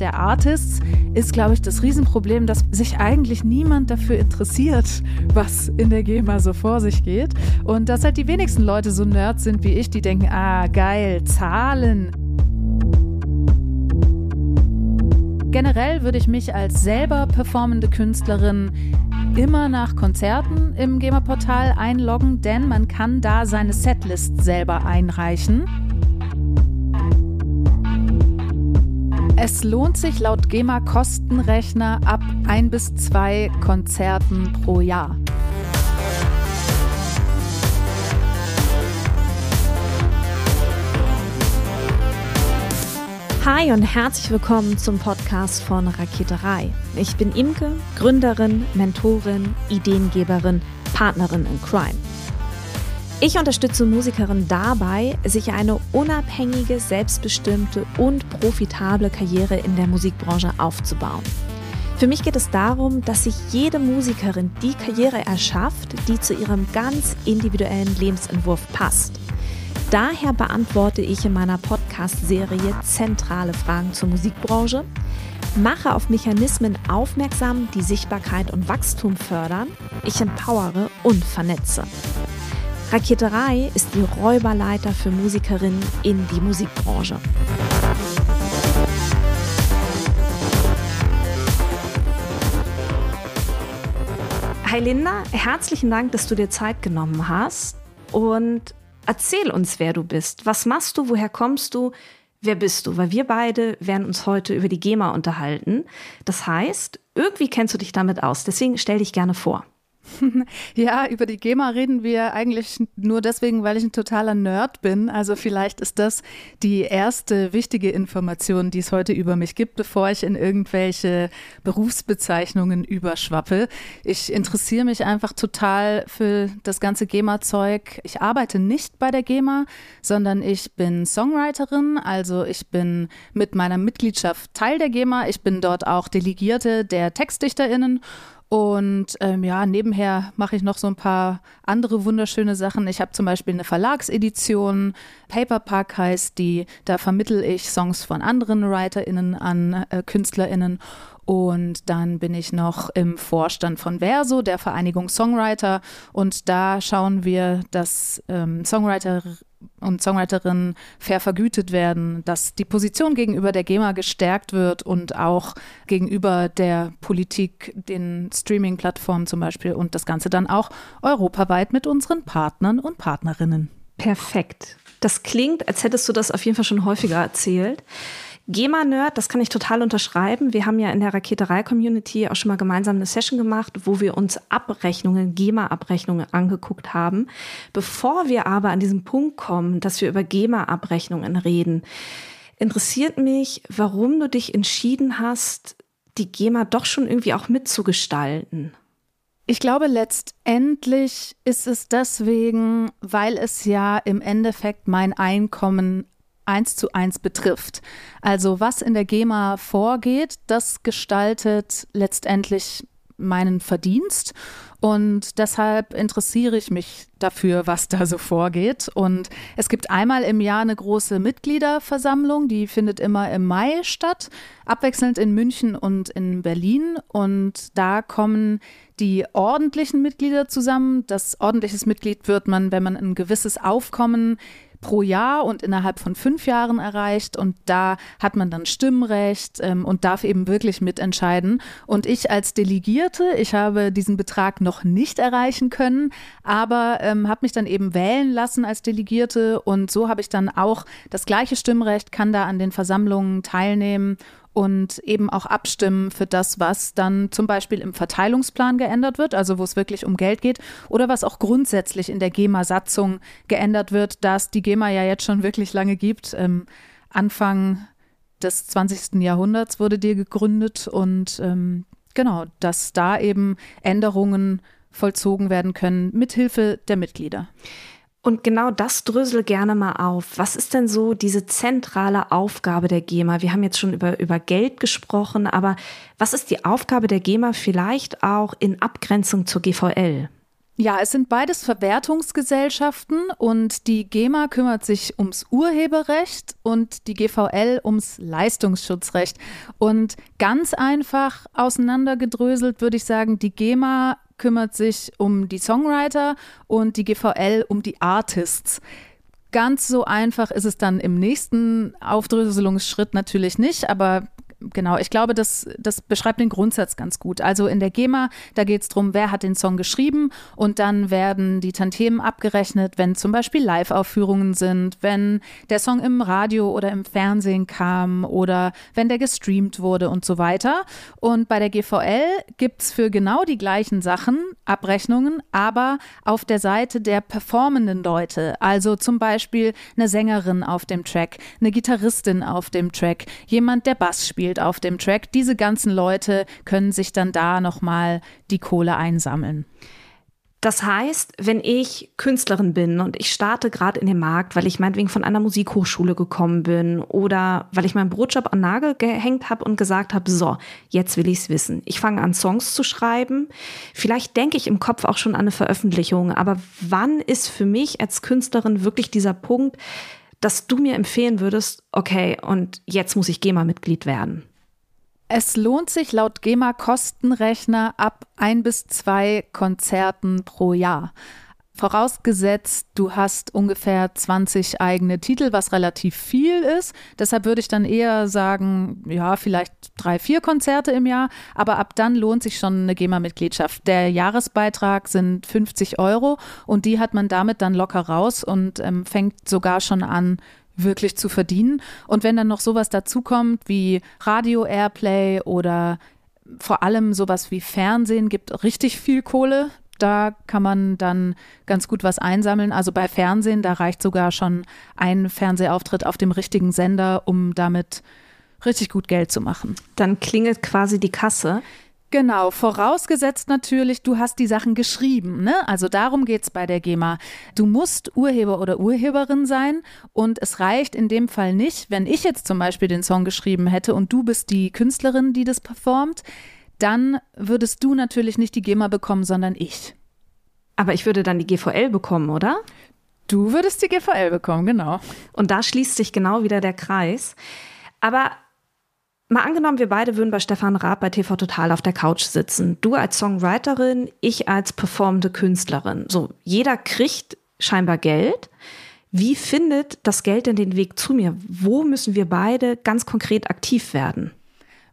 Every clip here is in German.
der Artists ist, glaube ich, das Riesenproblem, dass sich eigentlich niemand dafür interessiert, was in der GEMA so vor sich geht. Und dass halt die wenigsten Leute so Nerds sind wie ich, die denken, ah, geil, Zahlen. Generell würde ich mich als selber performende Künstlerin immer nach Konzerten im GEMA-Portal einloggen, denn man kann da seine Setlist selber einreichen. Es lohnt sich laut GEMA-Kostenrechner ab ein bis zwei Konzerten pro Jahr. Hi und herzlich willkommen zum Podcast von Raketerei. Ich bin Imke, Gründerin, Mentorin, Ideengeberin, Partnerin in Crime. Ich unterstütze Musikerinnen dabei, sich eine unabhängige, selbstbestimmte und profitable Karriere in der Musikbranche aufzubauen. Für mich geht es darum, dass sich jede Musikerin die Karriere erschafft, die zu ihrem ganz individuellen Lebensentwurf passt. Daher beantworte ich in meiner Podcast-Serie zentrale Fragen zur Musikbranche, mache auf Mechanismen aufmerksam, die Sichtbarkeit und Wachstum fördern, ich empowere und vernetze. Raketerei ist die Räuberleiter für Musikerinnen in die Musikbranche. Hi Linda, herzlichen Dank, dass du dir Zeit genommen hast und erzähl uns, wer du bist. Was machst du? Woher kommst du? Wer bist du? Weil wir beide werden uns heute über die GEMA unterhalten. Das heißt, irgendwie kennst du dich damit aus. Deswegen stell dich gerne vor. Ja, über die GEMA reden wir eigentlich nur deswegen, weil ich ein totaler Nerd bin. Also vielleicht ist das die erste wichtige Information, die es heute über mich gibt, bevor ich in irgendwelche Berufsbezeichnungen überschwappe. Ich interessiere mich einfach total für das ganze GEMA-Zeug. Ich arbeite nicht bei der GEMA, sondern ich bin Songwriterin. Also ich bin mit meiner Mitgliedschaft Teil der GEMA. Ich bin dort auch Delegierte der TextdichterInnen und ähm, ja, nebenher mache ich noch so ein paar andere wunderschöne Sachen. Ich habe zum Beispiel eine Verlagsedition, Paperpack heißt die. Da vermittel ich Songs von anderen WriterInnen an äh, KünstlerInnen. Und dann bin ich noch im Vorstand von Verso, der Vereinigung Songwriter. Und da schauen wir, dass ähm, Songwriter und Songwriterinnen fair vergütet werden, dass die Position gegenüber der GEMA gestärkt wird und auch gegenüber der Politik, den Streaming-Plattformen zum Beispiel und das Ganze dann auch europaweit mit unseren Partnern und Partnerinnen. Perfekt. Das klingt, als hättest du das auf jeden Fall schon häufiger erzählt. GEMA-Nerd, das kann ich total unterschreiben. Wir haben ja in der Raketerei-Community auch schon mal gemeinsam eine Session gemacht, wo wir uns Abrechnungen, GEMA-Abrechnungen angeguckt haben. Bevor wir aber an diesen Punkt kommen, dass wir über GEMA-Abrechnungen reden, interessiert mich, warum du dich entschieden hast, die GEMA doch schon irgendwie auch mitzugestalten. Ich glaube, letztendlich ist es deswegen, weil es ja im Endeffekt mein Einkommen eins zu eins betrifft. Also was in der GEMA vorgeht, das gestaltet letztendlich meinen Verdienst. Und deshalb interessiere ich mich dafür, was da so vorgeht. Und es gibt einmal im Jahr eine große Mitgliederversammlung, die findet immer im Mai statt, abwechselnd in München und in Berlin. Und da kommen die ordentlichen Mitglieder zusammen. Das ordentliches Mitglied wird man, wenn man ein gewisses Aufkommen pro Jahr und innerhalb von fünf Jahren erreicht. Und da hat man dann Stimmrecht ähm, und darf eben wirklich mitentscheiden. Und ich als Delegierte, ich habe diesen Betrag noch nicht erreichen können, aber ähm, habe mich dann eben wählen lassen als Delegierte. Und so habe ich dann auch das gleiche Stimmrecht, kann da an den Versammlungen teilnehmen und eben auch abstimmen für das, was dann zum Beispiel im Verteilungsplan geändert wird, also wo es wirklich um Geld geht, oder was auch grundsätzlich in der GEMA-Satzung geändert wird, dass die GEMA ja jetzt schon wirklich lange gibt. Ähm, Anfang des 20. Jahrhunderts wurde die gegründet und ähm, genau, dass da eben Änderungen vollzogen werden können mithilfe der Mitglieder. Und genau das drösel gerne mal auf. Was ist denn so diese zentrale Aufgabe der GEMA? Wir haben jetzt schon über, über Geld gesprochen, aber was ist die Aufgabe der GEMA vielleicht auch in Abgrenzung zur GVL? Ja, es sind beides Verwertungsgesellschaften und die GEMA kümmert sich ums Urheberrecht und die GVL ums Leistungsschutzrecht. Und ganz einfach auseinandergedröselt würde ich sagen, die GEMA kümmert sich um die Songwriter und die GVL um die Artists. Ganz so einfach ist es dann im nächsten Aufdröselungsschritt natürlich nicht, aber genau, ich glaube, das, das beschreibt den Grundsatz ganz gut. Also in der GEMA, da geht es darum, wer hat den Song geschrieben und dann werden die Tantiemen abgerechnet, wenn zum Beispiel Live-Aufführungen sind, wenn der Song im Radio oder im Fernsehen kam oder wenn der gestreamt wurde und so weiter. Und bei der GVL gibt es für genau die gleichen Sachen Abrechnungen, aber auf der Seite der performenden Leute. Also zum Beispiel eine Sängerin auf dem Track, eine Gitarristin auf dem Track, jemand, der Bass spielt spielt auf dem Track. Diese ganzen Leute können sich dann da nochmal die Kohle einsammeln. Das heißt, wenn ich Künstlerin bin und ich starte gerade in den Markt, weil ich meinetwegen von einer Musikhochschule gekommen bin oder weil ich meinen Brotjob an Nagel gehängt habe und gesagt habe, so, jetzt will ich es wissen. Ich fange an, Songs zu schreiben. Vielleicht denke ich im Kopf auch schon an eine Veröffentlichung, aber wann ist für mich als Künstlerin wirklich dieser Punkt, dass du mir empfehlen würdest, okay, und jetzt muss ich GEMA-Mitglied werden? Es lohnt sich laut GEMA-Kostenrechner ab ein bis zwei Konzerten pro Jahr. Vorausgesetzt, du hast ungefähr 20 eigene Titel, was relativ viel ist. Deshalb würde ich dann eher sagen, ja, vielleicht drei, vier Konzerte im Jahr. Aber ab dann lohnt sich schon eine GEMA-Mitgliedschaft. Der Jahresbeitrag sind 50 Euro und die hat man damit dann locker raus und ähm, fängt sogar schon an, wirklich zu verdienen. Und wenn dann noch sowas dazukommt wie Radio-Airplay oder vor allem sowas wie Fernsehen gibt richtig viel Kohle da kann man dann ganz gut was einsammeln. Also bei Fernsehen, da reicht sogar schon ein Fernsehauftritt auf dem richtigen Sender, um damit richtig gut Geld zu machen. Dann klingelt quasi die Kasse. Genau, vorausgesetzt natürlich, du hast die Sachen geschrieben. Ne? Also darum geht es bei der GEMA. Du musst Urheber oder Urheberin sein und es reicht in dem Fall nicht, wenn ich jetzt zum Beispiel den Song geschrieben hätte und du bist die Künstlerin, die das performt dann würdest du natürlich nicht die GEMA bekommen, sondern ich. Aber ich würde dann die GVL bekommen, oder? Du würdest die GVL bekommen, genau. Und da schließt sich genau wieder der Kreis. Aber mal angenommen, wir beide würden bei Stefan Raab bei TV Total auf der Couch sitzen. Du als Songwriterin, ich als performende Künstlerin. So, jeder kriegt scheinbar Geld. Wie findet das Geld denn den Weg zu mir? Wo müssen wir beide ganz konkret aktiv werden?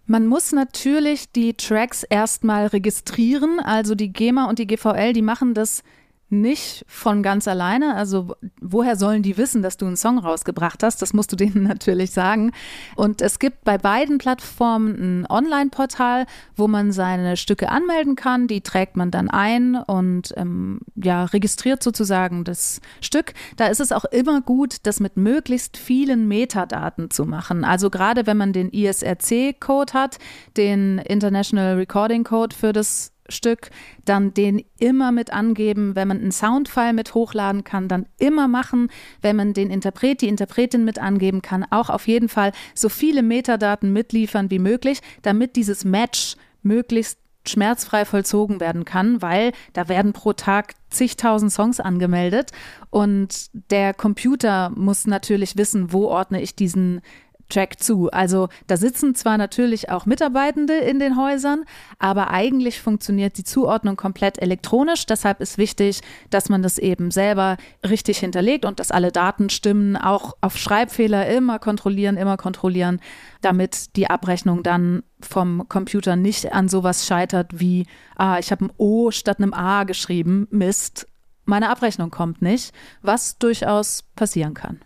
Man muss natürlich die Tracks erstmal registrieren. Also die GEMA und die GVL, die machen das nicht von ganz alleine. Also woher sollen die wissen, dass du einen Song rausgebracht hast? Das musst du denen natürlich sagen. Und es gibt bei beiden Plattformen ein Online-Portal, wo man seine Stücke anmelden kann. Die trägt man dann ein und ähm, ja, registriert sozusagen das Stück. Da ist es auch immer gut, das mit möglichst vielen Metadaten zu machen. Also gerade wenn man den ISRC-Code hat, den International Recording Code für das Stück, dann den immer mit angeben. Wenn man einen Soundfile mit hochladen kann, dann immer machen. Wenn man den Interpret, die Interpretin mit angeben kann, auch auf jeden Fall so viele Metadaten mitliefern wie möglich, damit dieses Match möglichst schmerzfrei vollzogen werden kann, weil da werden pro Tag zigtausend Songs angemeldet und der Computer muss natürlich wissen, wo ordne ich diesen Track zu. Also da sitzen zwar natürlich auch Mitarbeitende in den Häusern, aber eigentlich funktioniert die Zuordnung komplett elektronisch. Deshalb ist wichtig, dass man das eben selber richtig hinterlegt und dass alle Daten stimmen. Auch auf Schreibfehler immer kontrollieren, immer kontrollieren, damit die Abrechnung dann vom Computer nicht an sowas scheitert wie, ah, ich habe ein O statt einem A geschrieben, Mist. Meine Abrechnung kommt nicht, was durchaus passieren kann.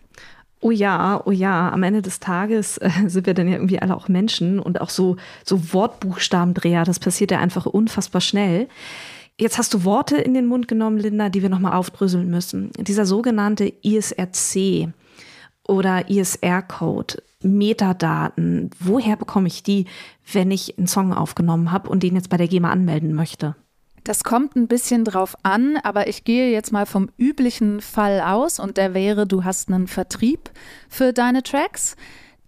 Oh ja, oh ja, am Ende des Tages äh, sind wir dann ja irgendwie alle auch Menschen und auch so, so Wortbuchstabendreher, das passiert ja einfach unfassbar schnell. Jetzt hast du Worte in den Mund genommen, Linda, die wir nochmal aufdröseln müssen. Dieser sogenannte ISRC oder ISR-Code, Metadaten, woher bekomme ich die, wenn ich einen Song aufgenommen habe und den jetzt bei der GEMA anmelden möchte? Das kommt ein bisschen drauf an, aber ich gehe jetzt mal vom üblichen Fall aus und der wäre, du hast einen Vertrieb für deine Tracks.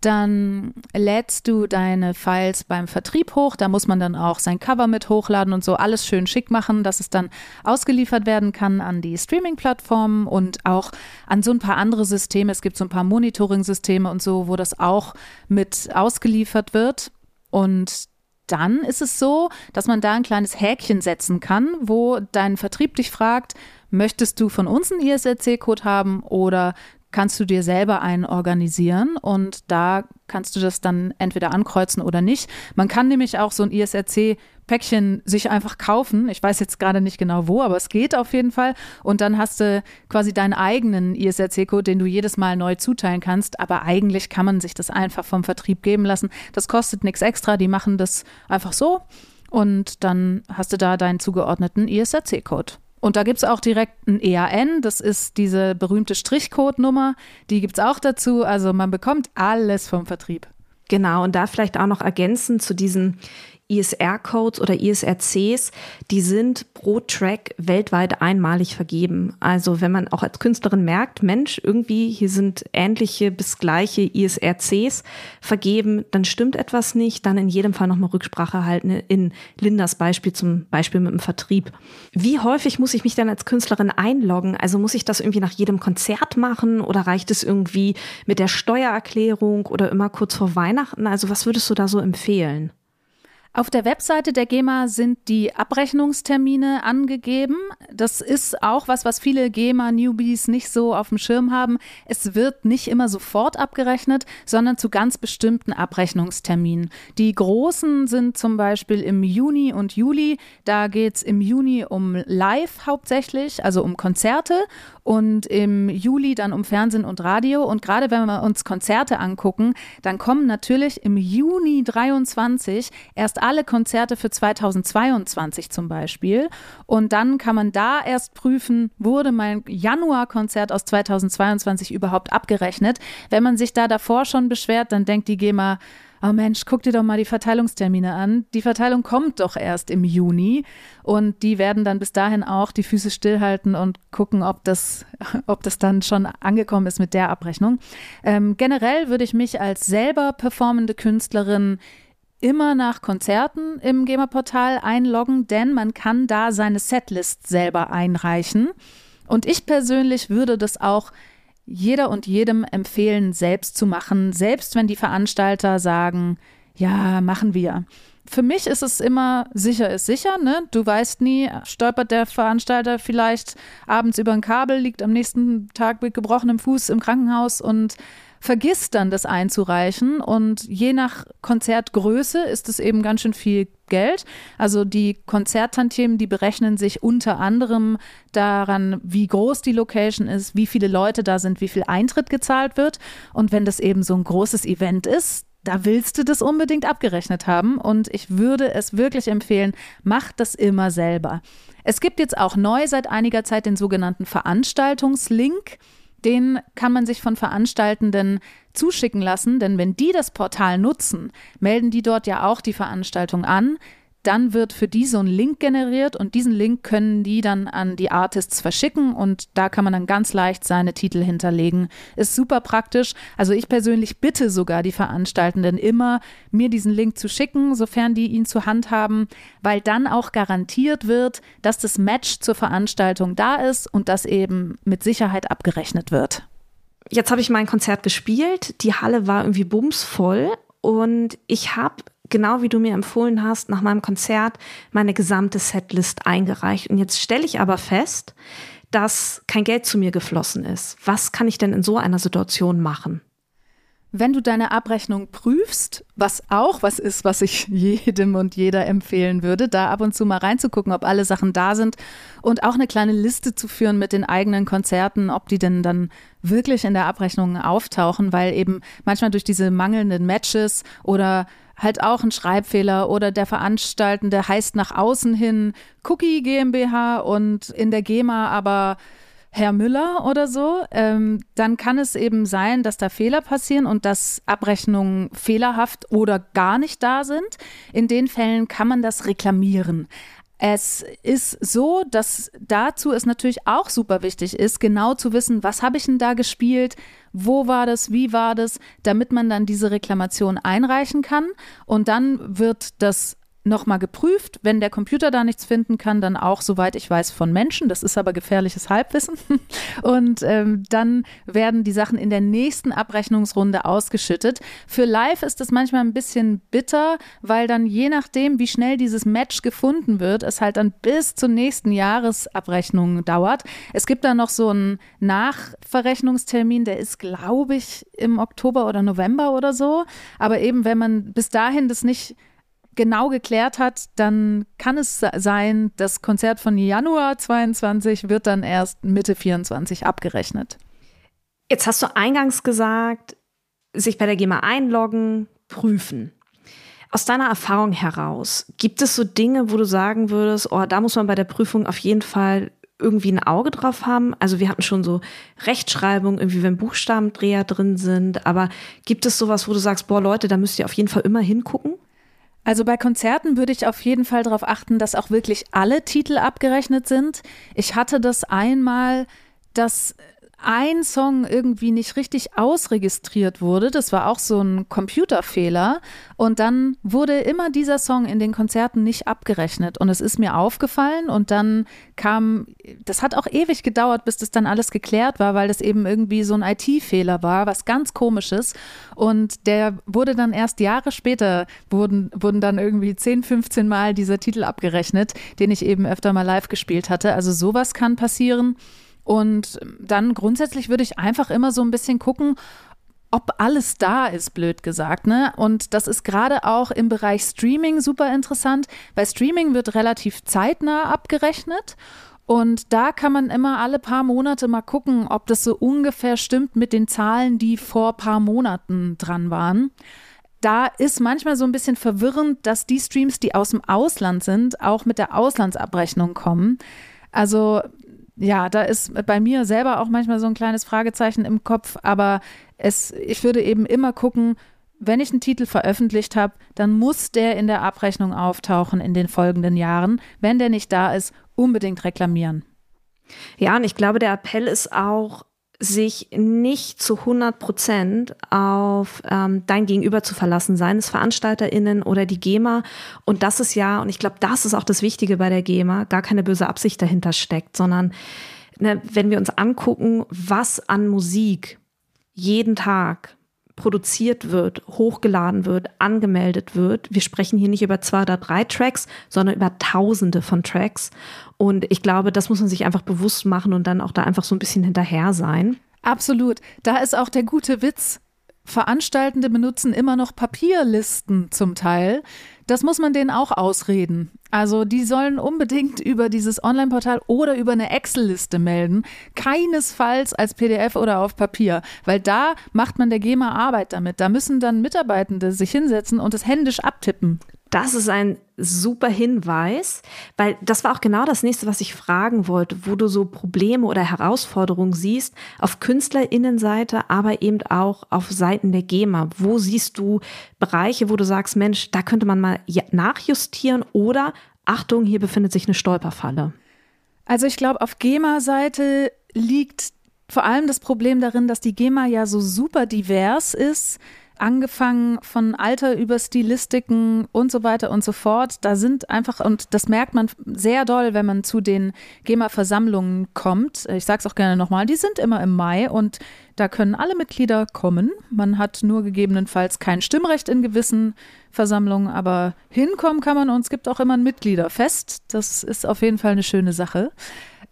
dann lädst du deine Files beim Vertrieb hoch. Da muss man dann auch sein Cover mit hochladen und so alles schön schick machen, dass es dann ausgeliefert werden kann an die Streaming-Plattformen und auch an so ein paar andere Systeme. Es gibt so ein paar Monitoring-Systeme und so, wo das auch mit ausgeliefert wird. Und dann ist es so, dass man da ein kleines Häkchen setzen kann, wo dein Vertrieb dich fragt, möchtest du von uns einen ISRC-Code haben oder kannst du dir selber einen organisieren und da kannst du das dann entweder ankreuzen oder nicht. Man kann nämlich auch so ein ISRC-Päckchen sich einfach kaufen. Ich weiß jetzt gerade nicht genau wo, aber es geht auf jeden Fall. Und dann hast du quasi deinen eigenen ISRC-Code, den du jedes Mal neu zuteilen kannst. Aber eigentlich kann man sich das einfach vom Vertrieb geben lassen. Das kostet nichts extra. Die machen das einfach so. Und dann hast du da deinen zugeordneten ISRC-Code. Und da gibt es auch direkt ein EAN, das ist diese berühmte Strichcode-Nummer, die gibt es auch dazu. Also man bekommt alles vom Vertrieb. Genau, und da vielleicht auch noch ergänzend zu diesen ISR-Codes oder ISRCs, die sind pro Track weltweit einmalig vergeben. Also wenn man auch als Künstlerin merkt, Mensch, irgendwie hier sind ähnliche bis gleiche ISRCs vergeben, dann stimmt etwas nicht, dann in jedem Fall nochmal Rücksprache halten. In Lindas Beispiel zum Beispiel mit dem Vertrieb. Wie häufig muss ich mich dann als Künstlerin einloggen? Also muss ich das irgendwie nach jedem Konzert machen oder reicht es irgendwie mit der Steuererklärung oder immer kurz vor Weihnachten? Also was würdest du da so empfehlen? Auf der Webseite der GEMA sind die Abrechnungstermine angegeben. Das ist auch was, was viele GEMA-Newbies nicht so auf dem Schirm haben. Es wird nicht immer sofort abgerechnet, sondern zu ganz bestimmten Abrechnungsterminen. Die großen sind zum Beispiel im Juni und Juli. Da geht es im Juni um Live hauptsächlich, also um Konzerte und im Juli dann um Fernsehen und Radio. Und gerade wenn wir uns Konzerte angucken, dann kommen natürlich im Juni 23 erst alle Konzerte für 2022 zum Beispiel. Und dann kann man da erst prüfen, wurde mein Januarkonzert aus 2022 überhaupt abgerechnet. Wenn man sich da davor schon beschwert, dann denkt die GEMA, oh Mensch, guck dir doch mal die Verteilungstermine an. Die Verteilung kommt doch erst im Juni und die werden dann bis dahin auch die Füße stillhalten und gucken, ob das, ob das dann schon angekommen ist mit der Abrechnung. Ähm, generell würde ich mich als selber performende Künstlerin immer nach Konzerten im GEMA-Portal einloggen, denn man kann da seine Setlist selber einreichen. Und ich persönlich würde das auch jeder und jedem empfehlen, selbst zu machen, selbst wenn die Veranstalter sagen, ja, machen wir. Für mich ist es immer sicher ist sicher, ne? Du weißt nie, stolpert der Veranstalter vielleicht abends über ein Kabel, liegt am nächsten Tag mit gebrochenem Fuß im Krankenhaus und vergisst dann das einzureichen und je nach Konzertgröße ist es eben ganz schön viel Geld. Also die Konzerttantiemen, die berechnen sich unter anderem daran, wie groß die Location ist, wie viele Leute da sind, wie viel Eintritt gezahlt wird. Und wenn das eben so ein großes Event ist, da willst du das unbedingt abgerechnet haben. Und ich würde es wirklich empfehlen, mach das immer selber. Es gibt jetzt auch neu seit einiger Zeit den sogenannten Veranstaltungslink. Den kann man sich von Veranstaltenden zuschicken lassen, denn wenn die das Portal nutzen, melden die dort ja auch die Veranstaltung an dann wird für die so ein Link generiert und diesen Link können die dann an die Artists verschicken und da kann man dann ganz leicht seine Titel hinterlegen. Ist super praktisch. Also ich persönlich bitte sogar die Veranstaltenden immer, mir diesen Link zu schicken, sofern die ihn zur Hand haben, weil dann auch garantiert wird, dass das Match zur Veranstaltung da ist und das eben mit Sicherheit abgerechnet wird. Jetzt habe ich mein Konzert gespielt. Die Halle war irgendwie bumsvoll und ich habe genau wie du mir empfohlen hast, nach meinem Konzert meine gesamte Setlist eingereicht. Und jetzt stelle ich aber fest, dass kein Geld zu mir geflossen ist. Was kann ich denn in so einer Situation machen? Wenn du deine Abrechnung prüfst, was auch was ist, was ich jedem und jeder empfehlen würde, da ab und zu mal reinzugucken, ob alle Sachen da sind und auch eine kleine Liste zu führen mit den eigenen Konzerten, ob die denn dann wirklich in der Abrechnung auftauchen, weil eben manchmal durch diese mangelnden Matches oder halt auch ein Schreibfehler oder der Veranstaltende heißt nach außen hin Cookie GmbH und in der GEMA aber Herr Müller oder so, ähm, dann kann es eben sein, dass da Fehler passieren und dass Abrechnungen fehlerhaft oder gar nicht da sind. In den Fällen kann man das reklamieren. Es ist so, dass dazu es natürlich auch super wichtig ist, genau zu wissen, was habe ich denn da gespielt, wo war das, wie war das, damit man dann diese Reklamation einreichen kann. Und dann wird das nochmal geprüft. Wenn der Computer da nichts finden kann, dann auch, soweit ich weiß, von Menschen. Das ist aber gefährliches Halbwissen. Und ähm, dann werden die Sachen in der nächsten Abrechnungsrunde ausgeschüttet. Für Live ist das manchmal ein bisschen bitter, weil dann je nachdem, wie schnell dieses Match gefunden wird, es halt dann bis zur nächsten Jahresabrechnung dauert. Es gibt da noch so einen Nachverrechnungstermin, der ist, glaube ich, im Oktober oder November oder so. Aber eben, wenn man bis dahin das nicht genau geklärt hat, dann kann es sein, das Konzert von Januar 22 wird dann erst Mitte 24 abgerechnet. Jetzt hast du eingangs gesagt, sich bei der GEMA einloggen, prüfen. Aus deiner Erfahrung heraus, gibt es so Dinge, wo du sagen würdest, oh, da muss man bei der Prüfung auf jeden Fall irgendwie ein Auge drauf haben? Also wir hatten schon so Rechtschreibung, irgendwie wenn Buchstabendreher drin sind, aber gibt es sowas, wo du sagst, boah Leute, da müsst ihr auf jeden Fall immer hingucken? Also bei Konzerten würde ich auf jeden Fall darauf achten, dass auch wirklich alle Titel abgerechnet sind. Ich hatte das einmal, dass ein Song irgendwie nicht richtig ausregistriert wurde. Das war auch so ein Computerfehler. Und dann wurde immer dieser Song in den Konzerten nicht abgerechnet. Und es ist mir aufgefallen. Und dann kam, das hat auch ewig gedauert, bis das dann alles geklärt war, weil das eben irgendwie so ein IT-Fehler war, was ganz komisches. Und der wurde dann erst Jahre später, wurden, wurden dann irgendwie 10, 15 Mal dieser Titel abgerechnet, den ich eben öfter mal live gespielt hatte. Also sowas kann passieren. Und dann grundsätzlich würde ich einfach immer so ein bisschen gucken, ob alles da ist, blöd gesagt. Ne? Und das ist gerade auch im Bereich Streaming super interessant, weil Streaming wird relativ zeitnah abgerechnet. Und da kann man immer alle paar Monate mal gucken, ob das so ungefähr stimmt mit den Zahlen, die vor paar Monaten dran waren. Da ist manchmal so ein bisschen verwirrend, dass die Streams, die aus dem Ausland sind, auch mit der Auslandsabrechnung kommen. Also ja, da ist bei mir selber auch manchmal so ein kleines Fragezeichen im Kopf, aber es, ich würde eben immer gucken, wenn ich einen Titel veröffentlicht habe, dann muss der in der Abrechnung auftauchen in den folgenden Jahren. Wenn der nicht da ist, unbedingt reklamieren. Ja, und ich glaube, der Appell ist auch, sich nicht zu 100 Prozent auf ähm, dein Gegenüber zu verlassen, seien es VeranstalterInnen oder die GEMA. Und das ist ja, und ich glaube, das ist auch das Wichtige bei der GEMA, gar keine böse Absicht dahinter steckt, sondern ne, wenn wir uns angucken, was an Musik jeden Tag produziert wird, hochgeladen wird, angemeldet wird. Wir sprechen hier nicht über zwei oder drei Tracks, sondern über Tausende von Tracks. Und ich glaube, das muss man sich einfach bewusst machen und dann auch da einfach so ein bisschen hinterher sein. Absolut. Da ist auch der gute Witz. Veranstaltende benutzen immer noch Papierlisten zum Teil. Das muss man denen auch ausreden. Also die sollen unbedingt über dieses Online-Portal oder über eine Excel-Liste melden. Keinesfalls als PDF oder auf Papier, weil da macht man der GEMA Arbeit damit. Da müssen dann Mitarbeitende sich hinsetzen und es händisch abtippen. Das ist ein super Hinweis, weil das war auch genau das nächste, was ich fragen wollte, wo du so Probleme oder Herausforderungen siehst auf Künstlerinnenseite, aber eben auch auf Seiten der GEMA. Wo siehst du Bereiche, wo du sagst, Mensch, da könnte man mal nachjustieren oder Achtung, hier befindet sich eine Stolperfalle? Also ich glaube, auf GEMA-Seite liegt vor allem das Problem darin, dass die GEMA ja so super divers ist angefangen von Alter über Stilistiken und so weiter und so fort. Da sind einfach, und das merkt man sehr doll, wenn man zu den GEMA-Versammlungen kommt. Ich sage es auch gerne nochmal, die sind immer im Mai und da können alle Mitglieder kommen. Man hat nur gegebenenfalls kein Stimmrecht in gewissen Versammlungen, aber hinkommen kann man und es gibt auch immer ein Mitgliederfest. Das ist auf jeden Fall eine schöne Sache.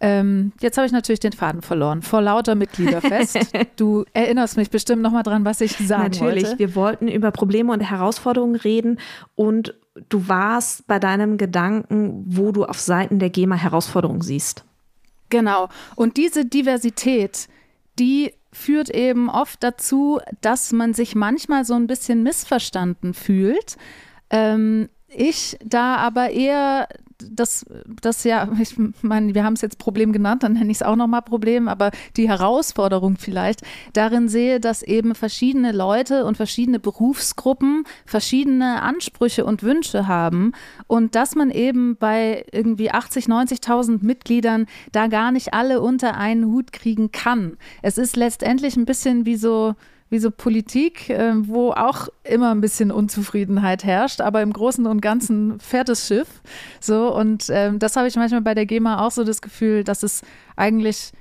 Ähm, jetzt habe ich natürlich den Faden verloren. Vor lauter Mitgliederfest. du erinnerst mich bestimmt noch mal dran, was ich sagen natürlich. wollte. Natürlich. Wir wollten über Probleme und Herausforderungen reden und du warst bei deinem Gedanken, wo du auf Seiten der GEMA Herausforderungen siehst. Genau. Und diese Diversität, die führt eben oft dazu, dass man sich manchmal so ein bisschen missverstanden fühlt. Ähm, ich da aber eher das, das ja, ich meine, wir haben es jetzt Problem genannt, dann nenne ich es auch nochmal Problem, aber die Herausforderung vielleicht darin sehe, dass eben verschiedene Leute und verschiedene Berufsgruppen verschiedene Ansprüche und Wünsche haben und dass man eben bei irgendwie 80, 90.000 Mitgliedern da gar nicht alle unter einen Hut kriegen kann. Es ist letztendlich ein bisschen wie so, wie so Politik, äh, wo auch immer ein bisschen Unzufriedenheit herrscht, aber im Großen und Ganzen fährt das Schiff. So, und ähm, das habe ich manchmal bei der GEMA auch so das Gefühl, dass es eigentlich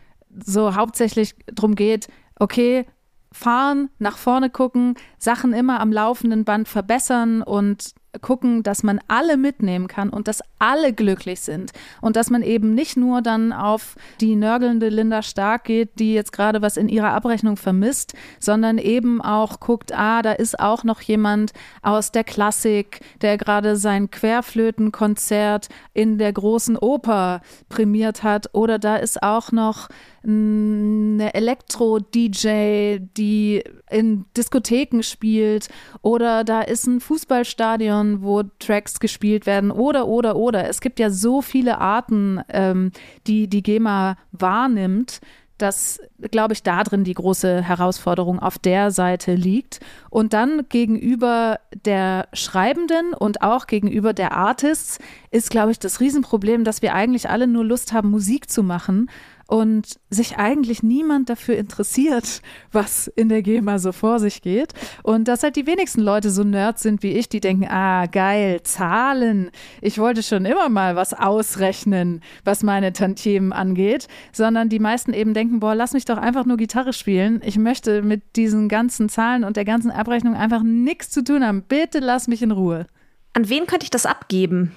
so hauptsächlich darum geht, okay, fahren, nach vorne gucken, Sachen immer am laufenden Band verbessern und gucken, dass man alle mitnehmen kann und dass alle glücklich sind. Und dass man eben nicht nur dann auf die nörgelnde Linda Stark geht, die jetzt gerade was in ihrer Abrechnung vermisst, sondern eben auch guckt, ah, da ist auch noch jemand aus der Klassik, der gerade sein Querflötenkonzert in der großen Oper prämiert hat. Oder da ist auch noch eine Elektro-DJ, die in Diskotheken spielt oder da ist ein Fußballstadion, wo Tracks gespielt werden oder, oder, oder. Es gibt ja so viele Arten, ähm, die die GEMA wahrnimmt, dass, glaube ich, da drin die große Herausforderung auf der Seite liegt. Und dann gegenüber der Schreibenden und auch gegenüber der Artists ist, glaube ich, das Riesenproblem, dass wir eigentlich alle nur Lust haben, Musik zu machen und sich eigentlich niemand dafür interessiert, was in der GEMA so vor sich geht. Und dass halt die wenigsten Leute so Nerds sind wie ich, die denken, ah, geil, Zahlen. Ich wollte schon immer mal was ausrechnen, was meine Tantiemen angeht, sondern die meisten eben denken, boah, lass mich doch einfach nur Gitarre spielen. Ich möchte mit diesen ganzen Zahlen und der ganzen Abrechnung einfach nichts zu tun haben. Bitte lass mich in Ruhe. An wen könnte ich das abgeben?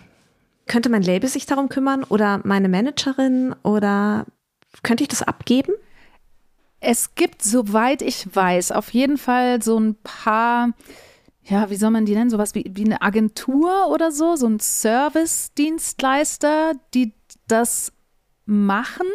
Könnte mein Label sich darum kümmern oder meine Managerin oder könnte ich das abgeben? Es gibt, soweit ich weiß, auf jeden Fall so ein paar, ja, wie soll man die nennen? Sowas wie, wie eine Agentur oder so, so ein Service-Dienstleister, die das machen.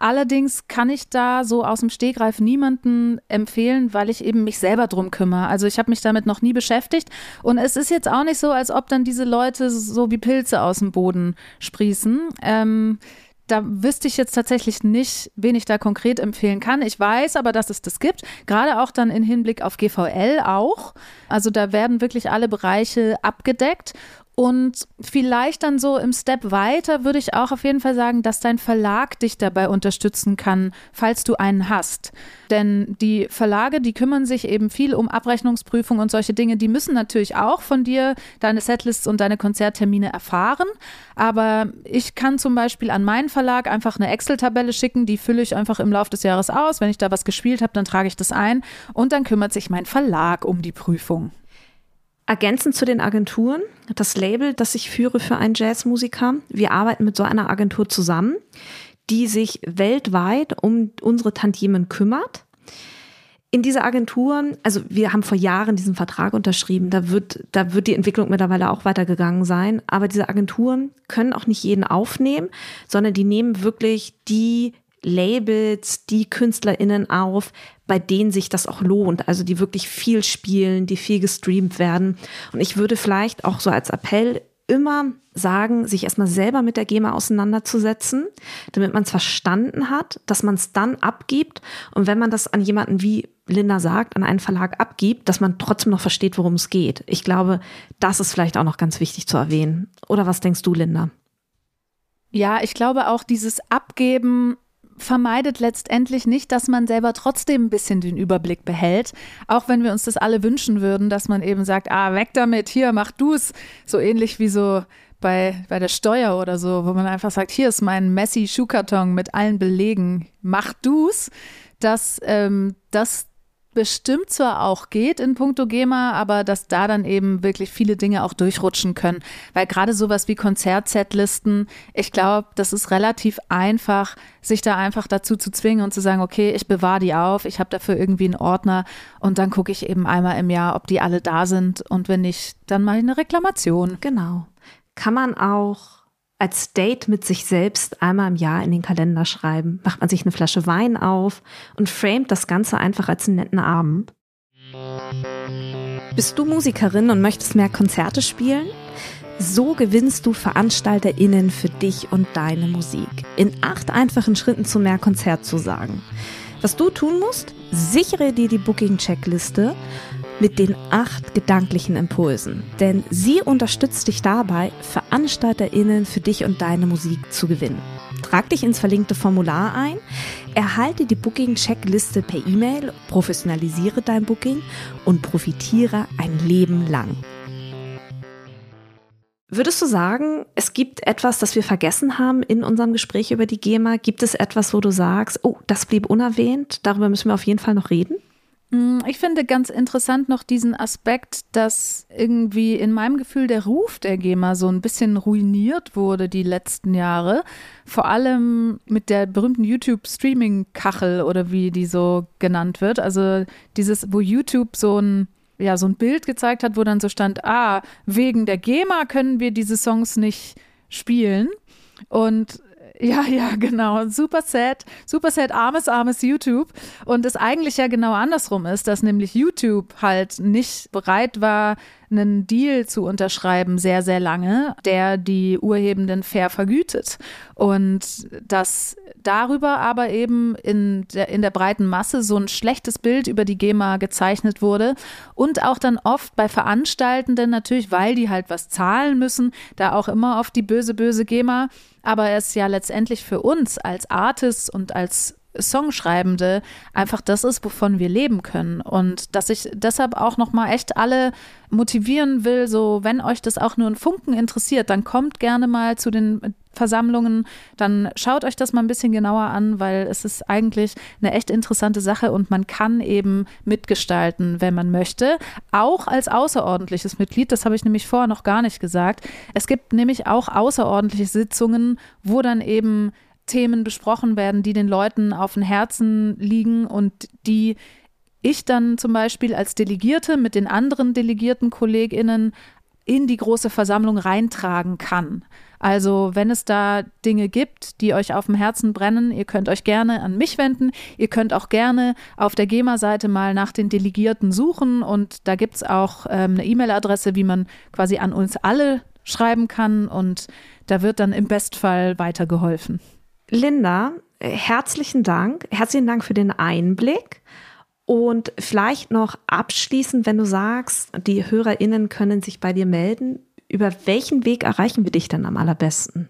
Allerdings kann ich da so aus dem Stegreif niemanden empfehlen, weil ich eben mich selber drum kümmere. Also ich habe mich damit noch nie beschäftigt und es ist jetzt auch nicht so, als ob dann diese Leute so wie Pilze aus dem Boden sprießen. Ähm, da wüsste ich jetzt tatsächlich nicht, wen ich da konkret empfehlen kann. Ich weiß aber, dass es das gibt, gerade auch dann in Hinblick auf GVL auch. Also da werden wirklich alle Bereiche abgedeckt. Und vielleicht dann so im Step weiter würde ich auch auf jeden Fall sagen, dass dein Verlag dich dabei unterstützen kann, falls du einen hast. Denn die Verlage, die kümmern sich eben viel um Abrechnungsprüfung und solche Dinge. Die müssen natürlich auch von dir deine Setlists und deine Konzerttermine erfahren. Aber ich kann zum Beispiel an meinen Verlag einfach eine Excel-Tabelle schicken, die fülle ich einfach im Laufe des Jahres aus. Wenn ich da was gespielt habe, dann trage ich das ein und dann kümmert sich mein Verlag um die Prüfung. Ergänzend zu den Agenturen, das Label, das ich führe für einen Jazzmusiker. Wir arbeiten mit so einer Agentur zusammen, die sich weltweit um unsere Tantiemen kümmert. In dieser Agentur, also wir haben vor Jahren diesen Vertrag unterschrieben, da wird, da wird die Entwicklung mittlerweile auch weitergegangen sein. Aber diese Agenturen können auch nicht jeden aufnehmen, sondern die nehmen wirklich die Labels, die KünstlerInnen auf, bei denen sich das auch lohnt, also die wirklich viel spielen, die viel gestreamt werden. Und ich würde vielleicht auch so als Appell immer sagen, sich erstmal selber mit der GEMA auseinanderzusetzen, damit man es verstanden hat, dass man es dann abgibt. Und wenn man das an jemanden wie Linda sagt, an einen Verlag abgibt, dass man trotzdem noch versteht, worum es geht. Ich glaube, das ist vielleicht auch noch ganz wichtig zu erwähnen. Oder was denkst du, Linda? Ja, ich glaube auch dieses Abgeben vermeidet letztendlich nicht, dass man selber trotzdem ein bisschen den Überblick behält. Auch wenn wir uns das alle wünschen würden, dass man eben sagt, ah, weg damit, hier, mach du's. So ähnlich wie so bei, bei der Steuer oder so, wo man einfach sagt, hier ist mein Messi-Schuhkarton mit allen Belegen, mach du's. Dass ähm, das bestimmt zwar auch geht in puncto GEMA, aber dass da dann eben wirklich viele Dinge auch durchrutschen können. Weil gerade sowas wie Konzertsetlisten, ich glaube, das ist relativ einfach, sich da einfach dazu zu zwingen und zu sagen, okay, ich bewahre die auf, ich habe dafür irgendwie einen Ordner und dann gucke ich eben einmal im Jahr, ob die alle da sind und wenn nicht, dann mache ich eine Reklamation. Genau. Kann man auch als Date mit sich selbst einmal im Jahr in den Kalender schreiben. Macht man sich eine Flasche Wein auf und framet das Ganze einfach als einen netten Abend. Bist du Musikerin und möchtest mehr Konzerte spielen? So gewinnst du VeranstalterInnen für dich und deine Musik. In acht einfachen Schritten zu mehr Konzert zu sagen. Was du tun musst, sichere dir die Booking-Checkliste mit den acht gedanklichen Impulsen. Denn sie unterstützt dich dabei, VeranstalterInnen für dich und deine Musik zu gewinnen. Trag dich ins verlinkte Formular ein, erhalte die Booking-Checkliste per E-Mail, professionalisiere dein Booking und profitiere ein Leben lang. Würdest du sagen, es gibt etwas, das wir vergessen haben in unserem Gespräch über die GEMA? Gibt es etwas, wo du sagst, oh, das blieb unerwähnt, darüber müssen wir auf jeden Fall noch reden? Mm, ich finde ganz interessant noch diesen Aspekt, dass irgendwie in meinem Gefühl der Ruf der GEMA so ein bisschen ruiniert wurde die letzten Jahre. Vor allem mit der berühmten YouTube-Streaming-Kachel oder wie die so genannt wird. Also dieses, wo YouTube so ein ja, so ein Bild gezeigt hat, wo dann so stand, ah, wegen der GEMA können wir diese Songs nicht spielen. Und ja, ja, genau. Super sad. Super sad, armes, armes YouTube. Und es eigentlich ja genau andersrum ist, dass nämlich YouTube halt nicht bereit war, einen Deal zu unterschreiben, sehr, sehr lange, der die Urhebenden fair vergütet. Und dass darüber aber eben in der, in der breiten Masse so ein schlechtes Bild über die GEMA gezeichnet wurde und auch dann oft bei Veranstaltenden natürlich, weil die halt was zahlen müssen, da auch immer auf die böse, böse GEMA. Aber es ja letztendlich für uns als Artists und als Songschreibende einfach das ist, wovon wir leben können. Und dass ich deshalb auch nochmal echt alle motivieren will, so wenn euch das auch nur ein Funken interessiert, dann kommt gerne mal zu den Versammlungen, dann schaut euch das mal ein bisschen genauer an, weil es ist eigentlich eine echt interessante Sache und man kann eben mitgestalten, wenn man möchte, auch als außerordentliches Mitglied. Das habe ich nämlich vorher noch gar nicht gesagt. Es gibt nämlich auch außerordentliche Sitzungen, wo dann eben Themen besprochen werden, die den Leuten auf dem Herzen liegen und die ich dann zum Beispiel als Delegierte mit den anderen delegierten KollegInnen in die große Versammlung reintragen kann. Also, wenn es da Dinge gibt, die euch auf dem Herzen brennen, ihr könnt euch gerne an mich wenden. Ihr könnt auch gerne auf der GEMA-Seite mal nach den Delegierten suchen und da gibt es auch ähm, eine E-Mail-Adresse, wie man quasi an uns alle schreiben kann und da wird dann im Bestfall weitergeholfen. Linda, herzlichen Dank. Herzlichen Dank für den Einblick. Und vielleicht noch abschließend, wenn du sagst, die HörerInnen können sich bei dir melden, über welchen Weg erreichen wir dich dann am allerbesten?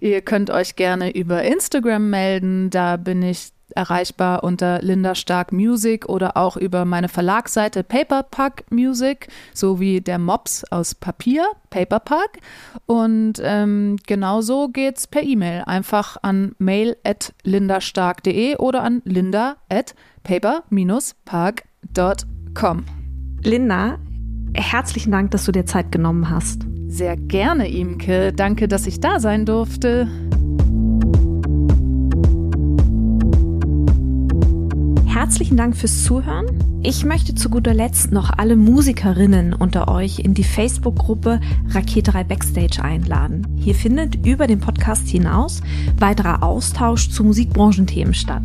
Ihr könnt euch gerne über Instagram melden. Da bin ich erreichbar unter Linda Stark Music oder auch über meine Verlagsseite Paperpack Music sowie der Mops aus Papier, Paperpack. Und ähm, genauso geht's per E-Mail. Einfach an mail at lindastark.de oder an linda at paper-park.com. Linda, herzlichen Dank, dass du dir Zeit genommen hast. Sehr gerne, Imke. Danke, dass ich da sein durfte. Herzlichen Dank fürs Zuhören. Ich möchte zu guter Letzt noch alle Musikerinnen unter euch in die Facebook-Gruppe Raketerei Backstage einladen. Hier findet über den Podcast hinaus weiterer Austausch zu Musikbranchenthemen statt.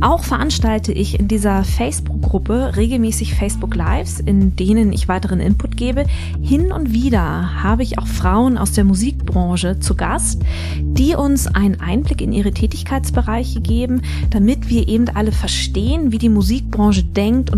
Auch veranstalte ich in dieser Facebook-Gruppe regelmäßig Facebook Lives, in denen ich weiteren Input gebe. Hin und wieder habe ich auch Frauen aus der Musikbranche zu Gast, die uns einen Einblick in ihre Tätigkeitsbereiche geben, damit wir eben alle verstehen, wie die Musikbranche denkt und